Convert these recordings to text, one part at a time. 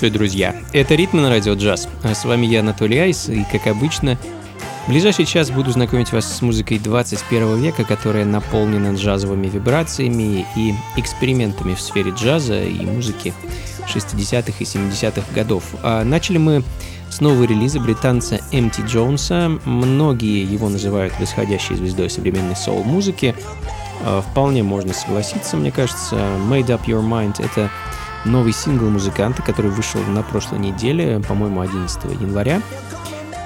Приветствую, друзья! Это «Ритмы на радио джаз». А с вами я, Анатолий Айс, и, как обычно, в ближайший час буду знакомить вас с музыкой 21 века, которая наполнена джазовыми вибрациями и экспериментами в сфере джаза и музыки 60-х и 70-х годов. А начали мы с нового релиза британца М.Т. Джонса. Многие его называют восходящей звездой современной соул-музыки. А, вполне можно согласиться, мне кажется. Made Up Your Mind — это новый сингл музыканта, который вышел на прошлой неделе, по-моему, 11 января.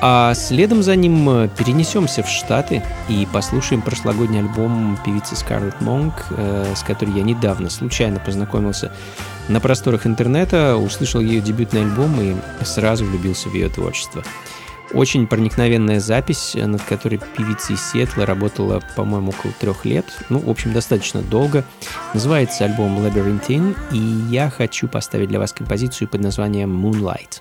А следом за ним э, перенесемся в Штаты и послушаем прошлогодний альбом певицы Скарлетт Монк, э, с которой я недавно случайно познакомился на просторах интернета, услышал ее дебютный альбом и сразу влюбился в ее творчество. Очень проникновенная запись, над которой певица из Сиэтла работала, по-моему, около трех лет. Ну, в общем, достаточно долго. Называется альбом Labyrinthine, и я хочу поставить для вас композицию под названием Moonlight.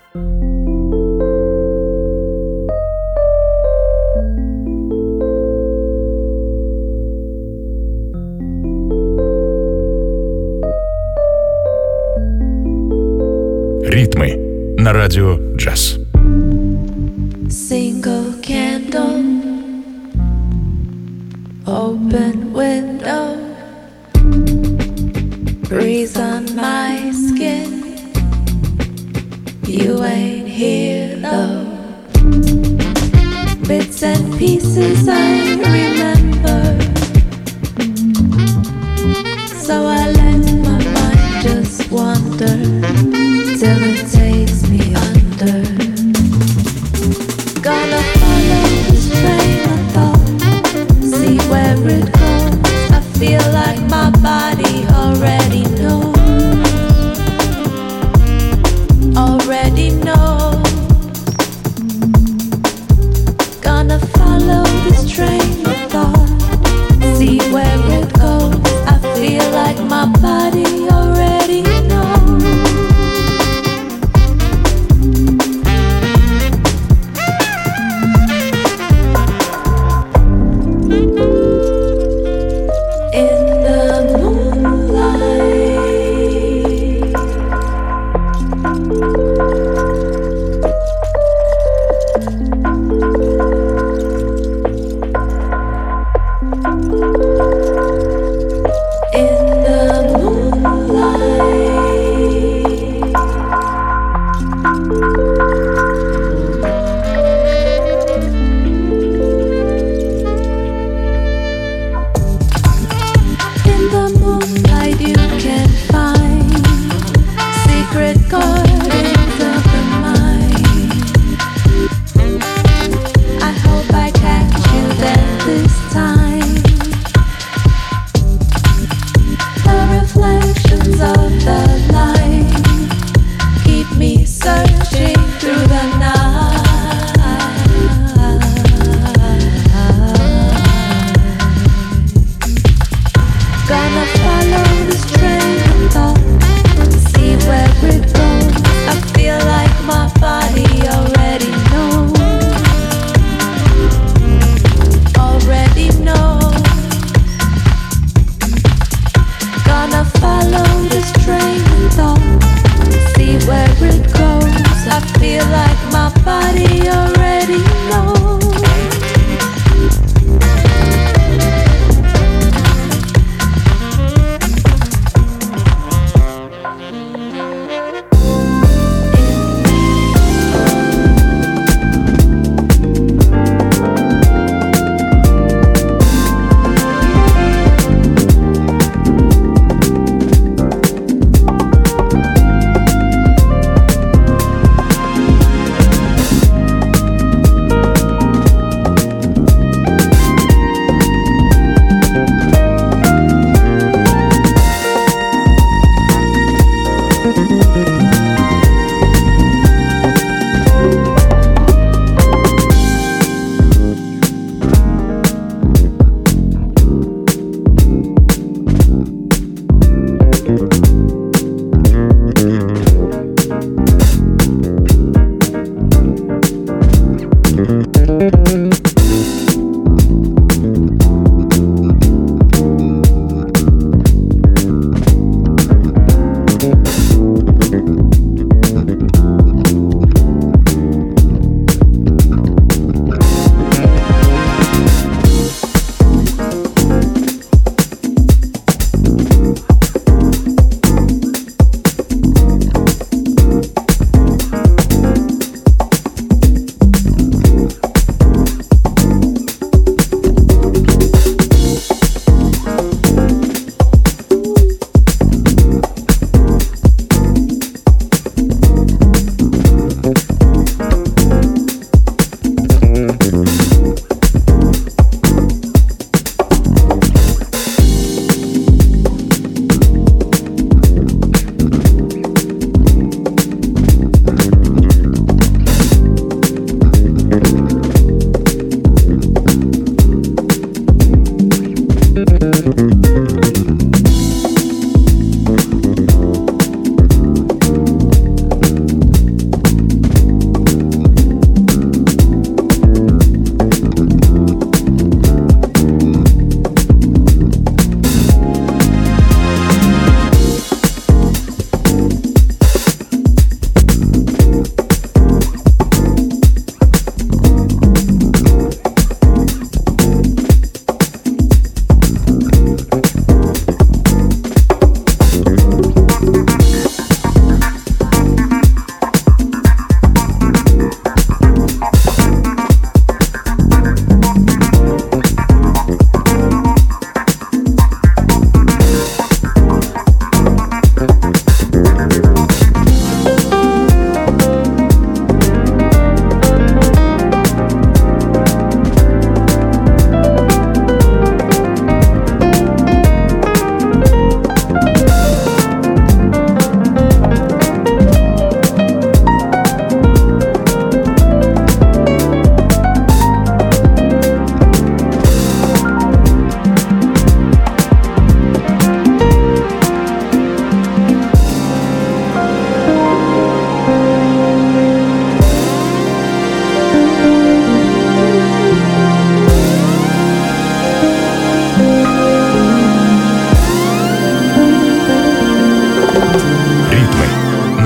Ритмы на радио джаз. Breeze on my skin. You ain't here though. Bits and pieces I remember. So I let my mind just wander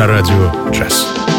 радио час.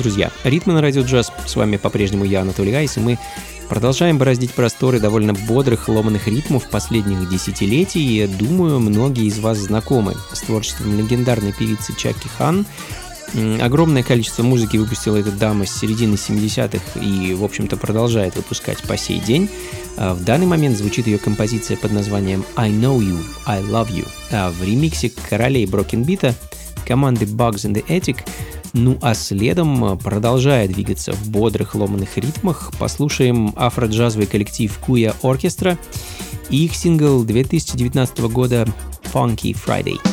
Друзья. Ритмы на радио джаз. С вами по-прежнему я, Анатолий Айс, и мы продолжаем бороздить просторы довольно бодрых ломаных ритмов последних десятилетий. И, думаю, многие из вас знакомы с творчеством легендарной певицы Чаки Хан. Огромное количество музыки выпустила эта дама с середины 70-х и, в общем-то, продолжает выпускать по сей день. А в данный момент звучит ее композиция под названием «I Know You, I Love You». А в ремиксе королей брокенбита команды Bugs in the Attic Ну а следом, продолжая двигаться в бодрых ломаных ритмах, послушаем афро-джазовый коллектив Kuya Orchestra и их сингл 2019 года Funky Friday.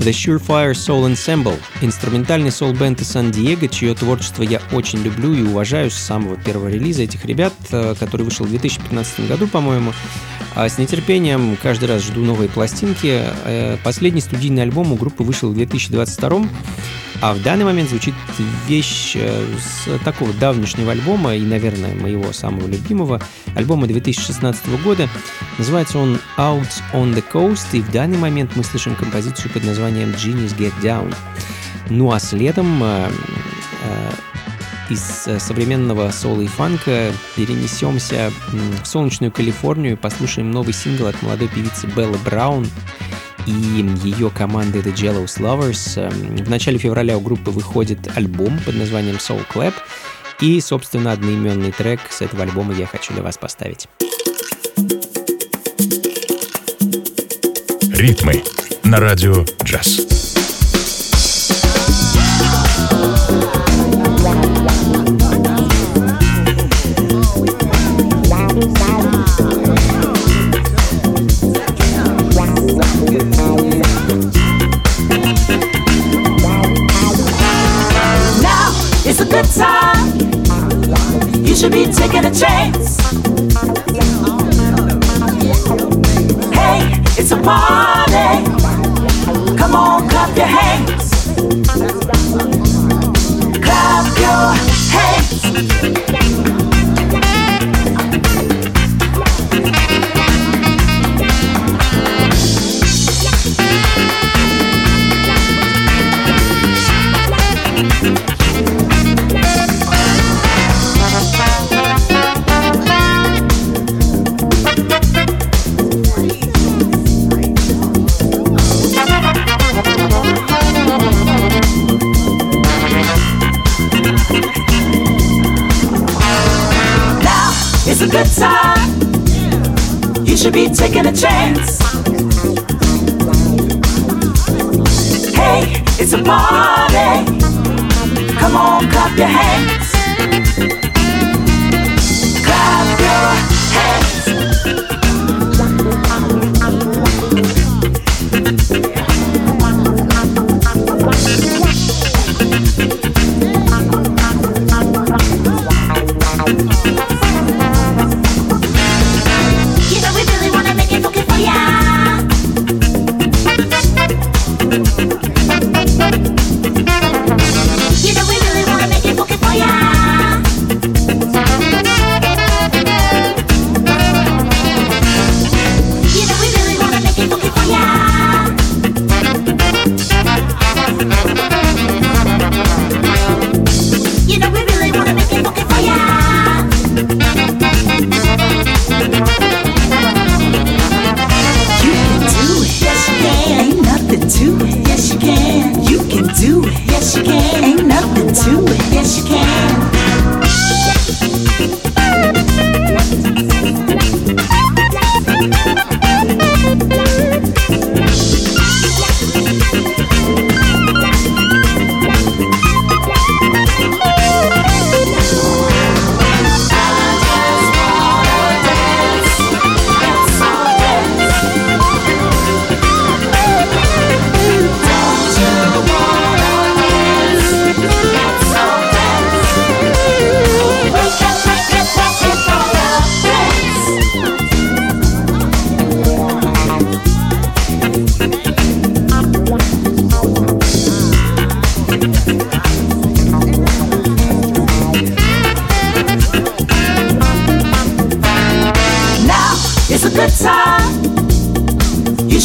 The Surefire Soul Ensemble – инструментальный соул-бенд из Сан-Диего, чье творчество я очень люблю и уважаю с самого первого релиза этих ребят, э, который вышел в 2015 году, по-моему. А с нетерпением каждый раз жду новые пластинки. Э, Последний студийный альбом у группы вышел в 2022 а в данный момент звучит вещь э, с такого давнешнего альбома и, наверное, моего самого любимого альбома 2016 года. Называется он Out on the Coast, и в данный момент мы слышим композицию под названием Genius Get Down. Ну а следом э, э, из э, современного соло и фанка перенесемся в солнечную Калифорнию и послушаем новый сингл от молодой певицы Беллы Браун и ее команды The Jealous Lovers. Эм, В начале февраля у группы выходит альбом под названием Soul Clap, И, собственно, одноименный трек с этого альбома я хочу для вас поставить. Ритмы на радио джаз. Should be taking a chance. Hey, it's a party. Come on, clap your hands. Clap your hands. Should be taking a chance. Hey, it's a party. Come on, clap your hands.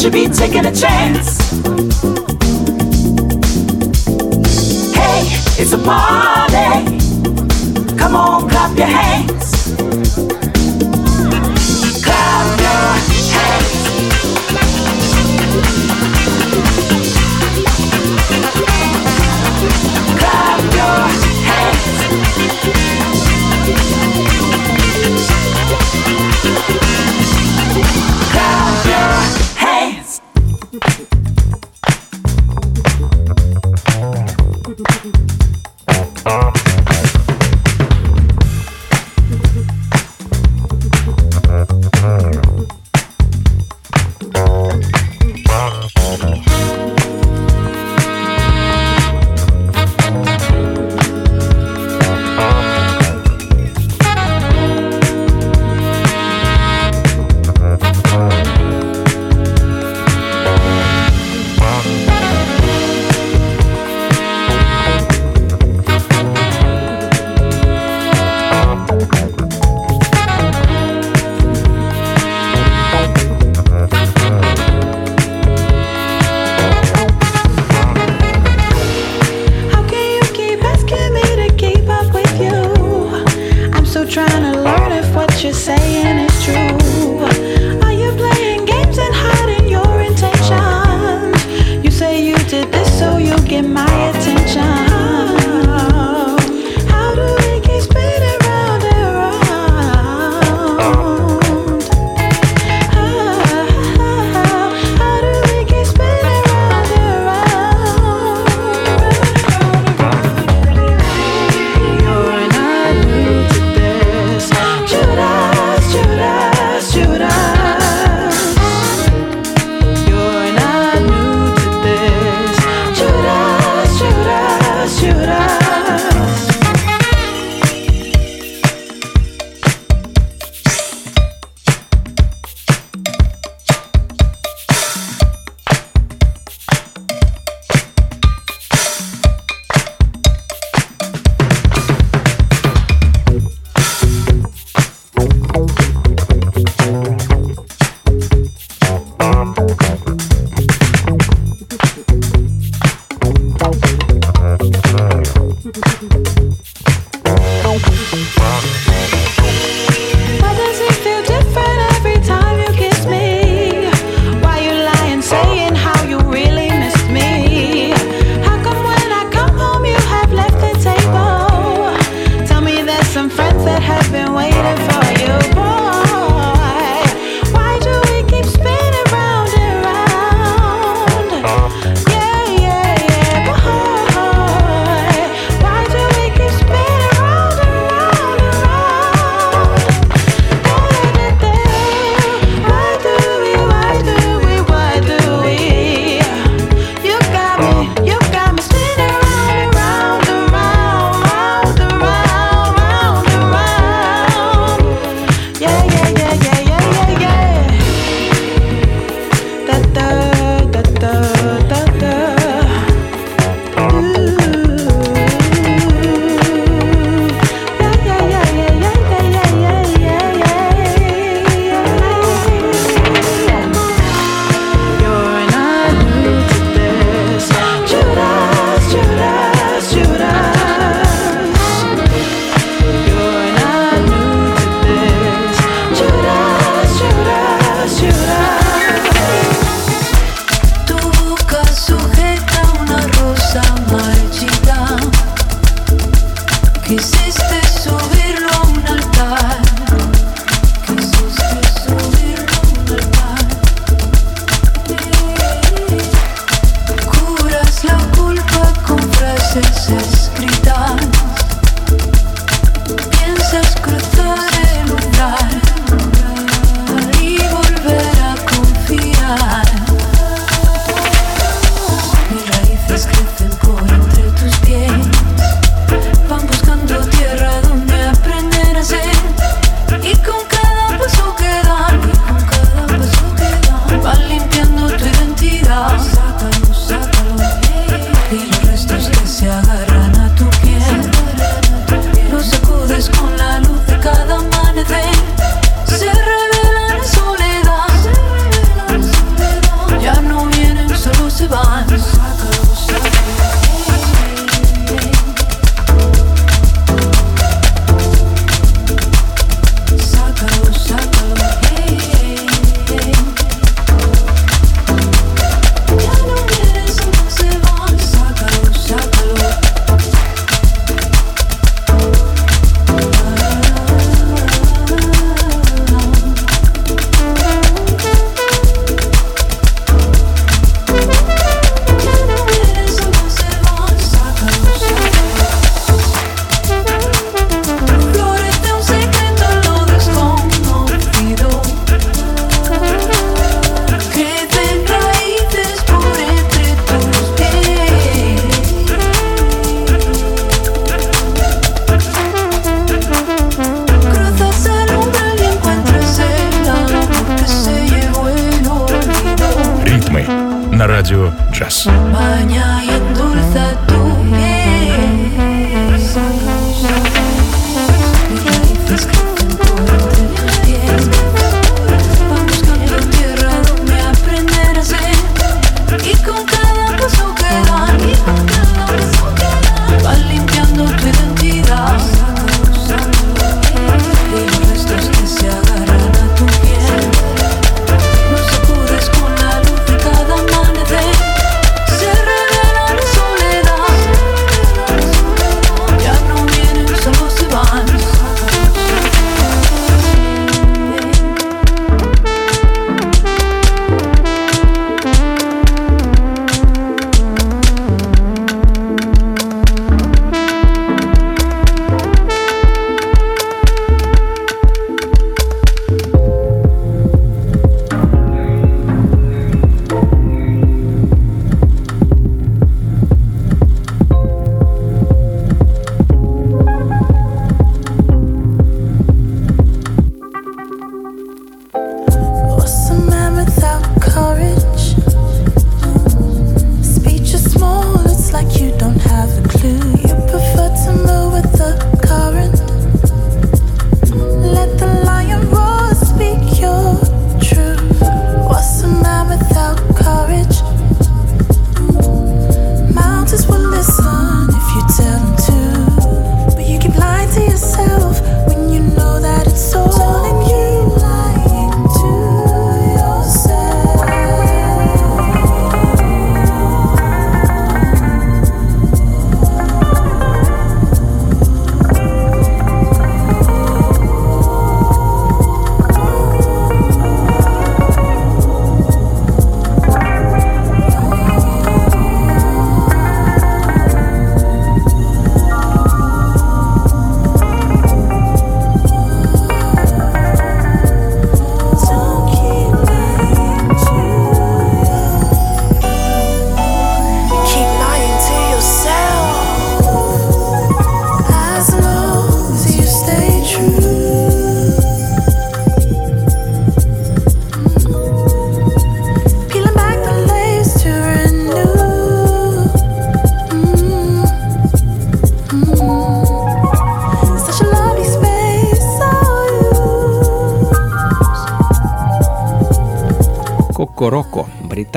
Should be taking a chance. Hey, it's a party. Come on, clap your hands. Радио «Джаз».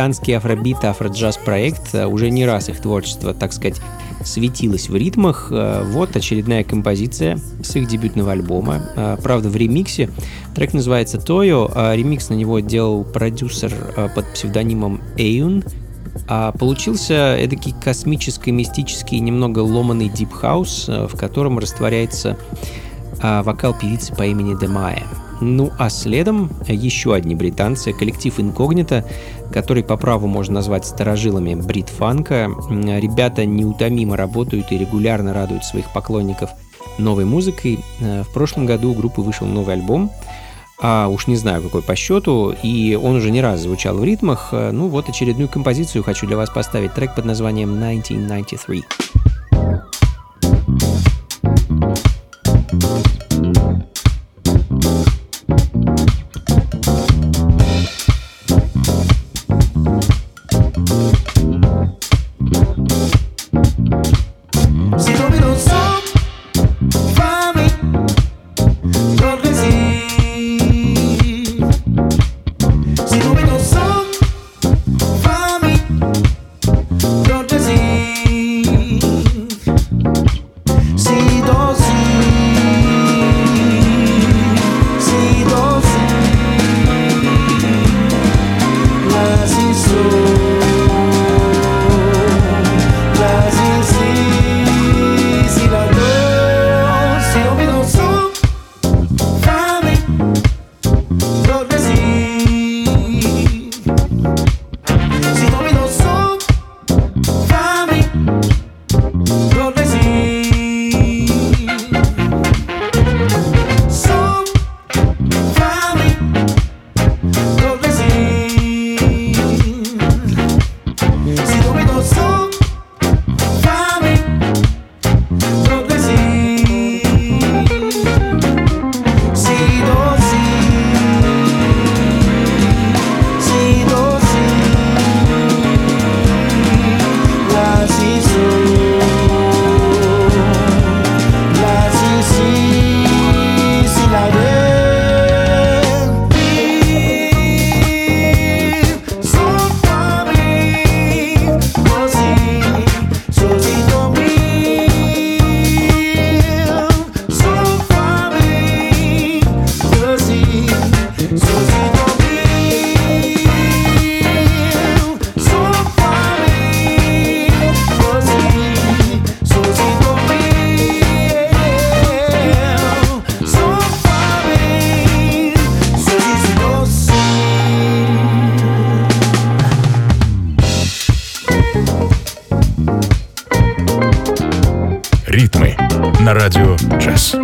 Британский афробит афроджаз проект, э, уже не раз их творчество, так сказать, светилось в ритмах. Э, Вот очередная композиция с их дебютного альбома. Э, Правда, в ремиксе. Трек называется Тойо, ремикс на него делал продюсер под псевдонимом Эйун. А получился эдакий космический, мистический, немного ломанный дип-хаус, в котором растворяется вокал певицы по имени Демая. Ну а следом еще одни британцы, коллектив Инкогнито, который по праву можно назвать старожилами брит-фанка. Ребята неутомимо работают и регулярно радуют своих поклонников новой музыкой. Э, В прошлом году у группы вышел новый альбом, а уж не знаю какой по счету, и он уже не раз звучал в ритмах. Э, Ну вот очередную композицию хочу для вас поставить, трек под названием 1993. На радио джаз.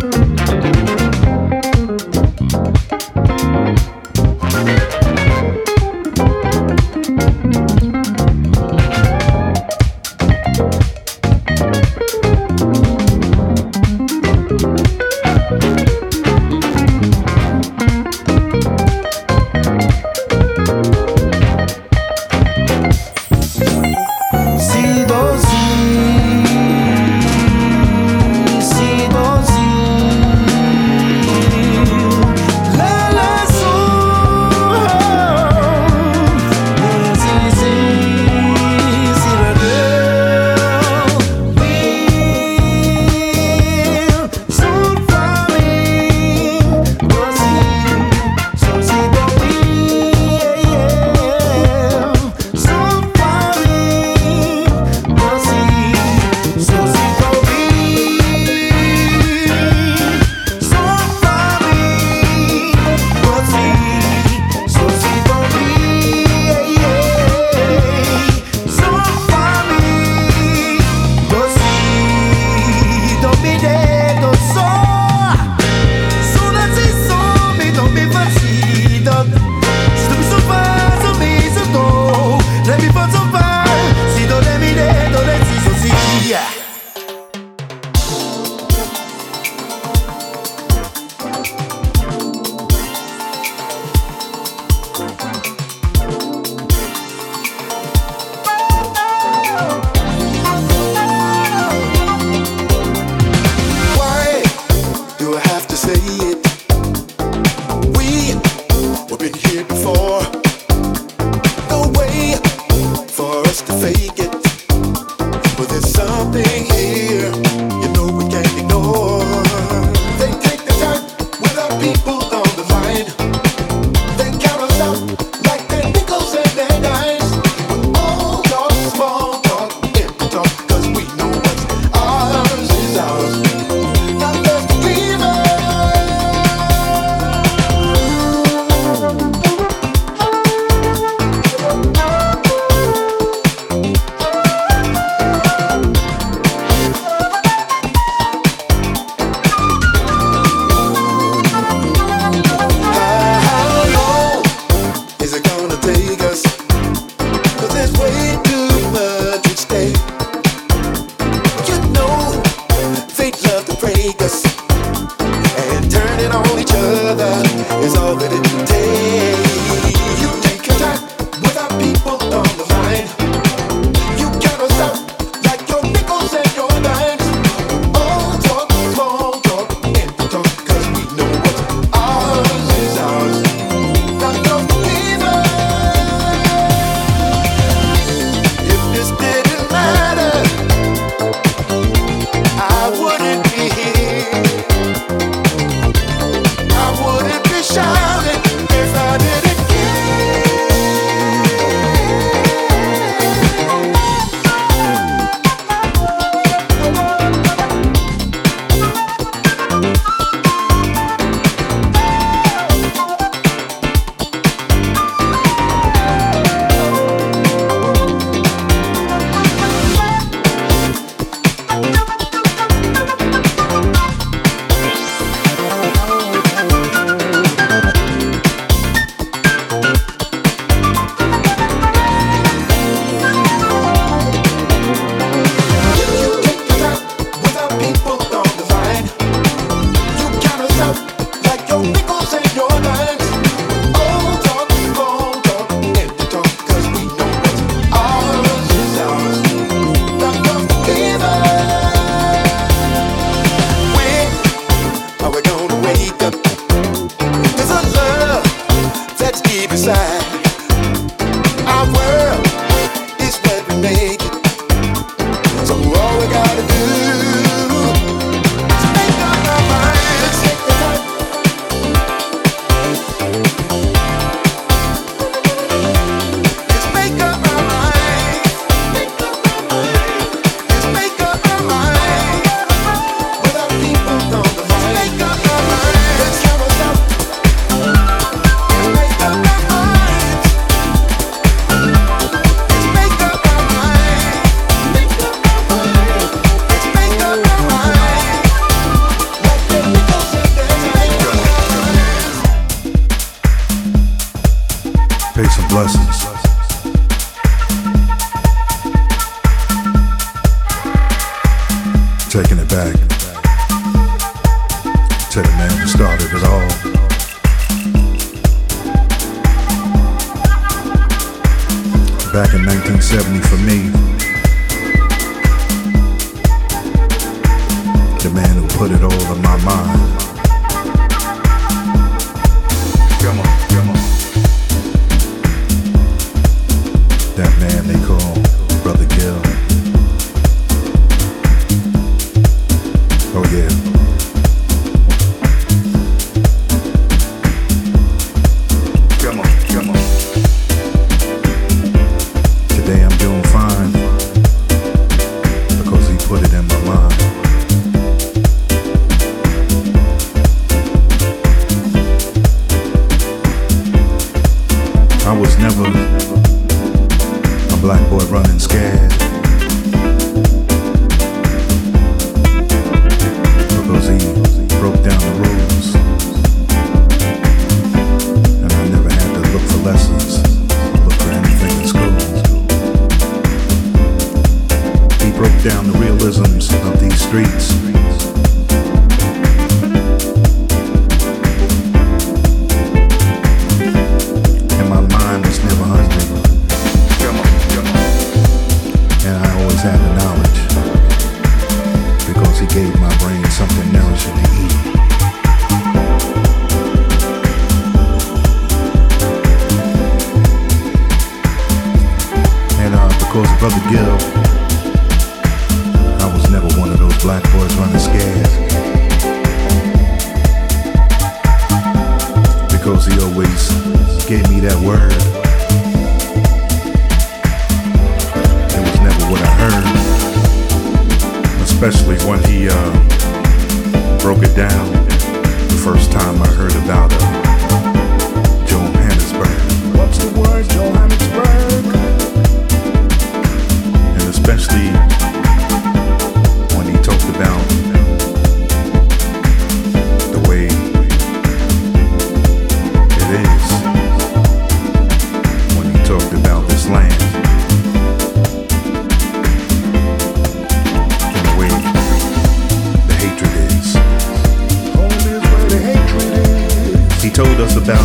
told us about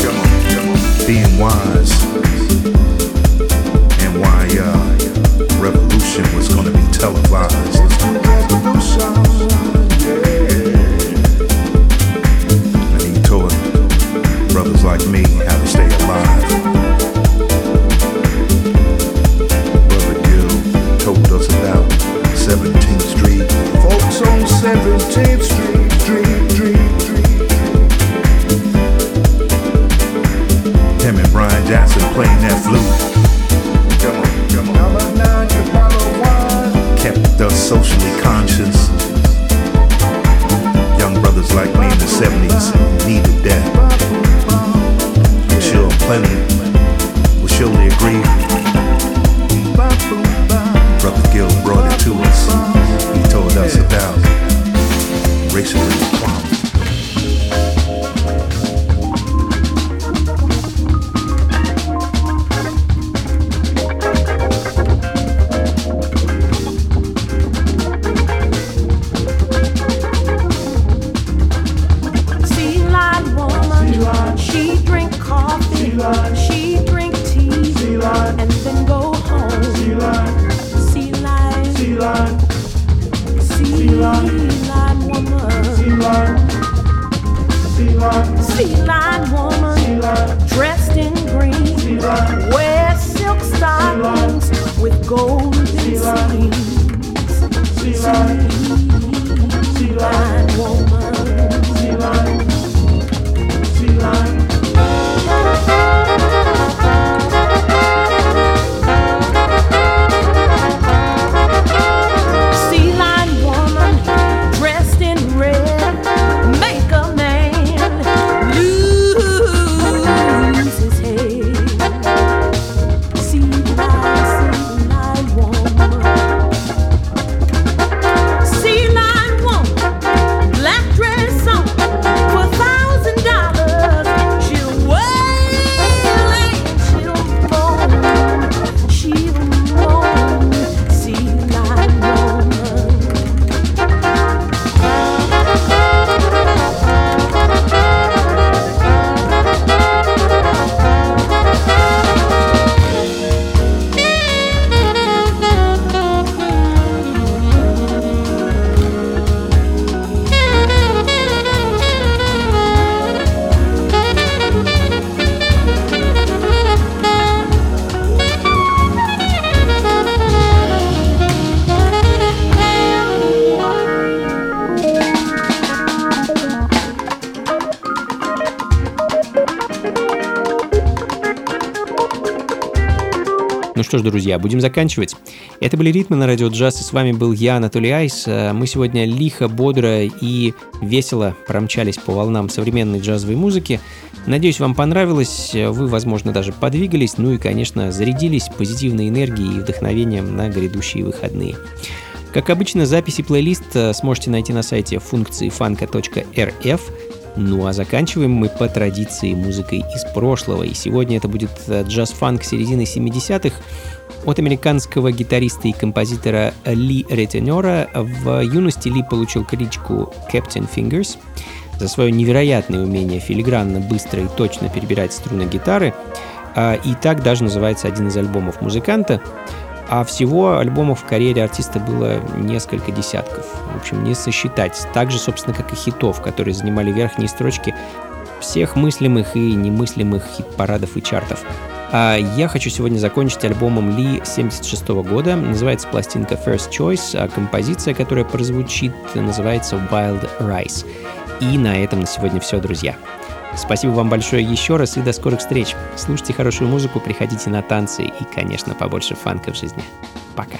come on, come on. being wise and why uh, revolution was going to be televised. And he told brothers like me. Jackson playing that flute. Come on, come on. Kept us socially conscious. Young brothers like me in the 70s needed that. I'm sure plenty will surely agree. Brother Gil brought it to us. He told us about racially что ж, друзья, будем заканчивать. Это были «Ритмы» на радио джаз, и с вами был я, Анатолий Айс. Э, Мы сегодня лихо, бодро и весело промчались по волнам современной джазовой музыки. Надеюсь, вам понравилось, вы, возможно, даже подвигались, ну и, конечно, зарядились позитивной энергией и вдохновением на грядущие выходные. Как обычно, записи плейлист э, сможете найти на сайте функции фанка.рф. Ну а заканчиваем мы по традиции музыкой из прошлого. И сегодня это будет э, джаз-фанк середины 70-х от американского гитариста и композитора Ли Ретенера. В юности Ли получил кличку Captain Fingers за свое невероятное умение филигранно, быстро и точно перебирать струны гитары. А, И так даже называется один из альбомов музыканта. А всего альбомов в карьере артиста было несколько десятков. В общем, не сосчитать. Так же, собственно, как и хитов, которые занимали верхние строчки всех мыслимых и немыслимых хит-парадов и чартов. А я хочу сегодня закончить альбомом Ли 76 года. Называется пластинка First Choice, а композиция, которая прозвучит, называется Wild Rice. И на этом на сегодня все, друзья. Спасибо вам большое еще раз и до скорых встреч. Слушайте хорошую музыку, приходите на танцы и, конечно, побольше фанка в жизни. Пока.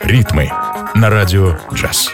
Ритмы на радио джаз.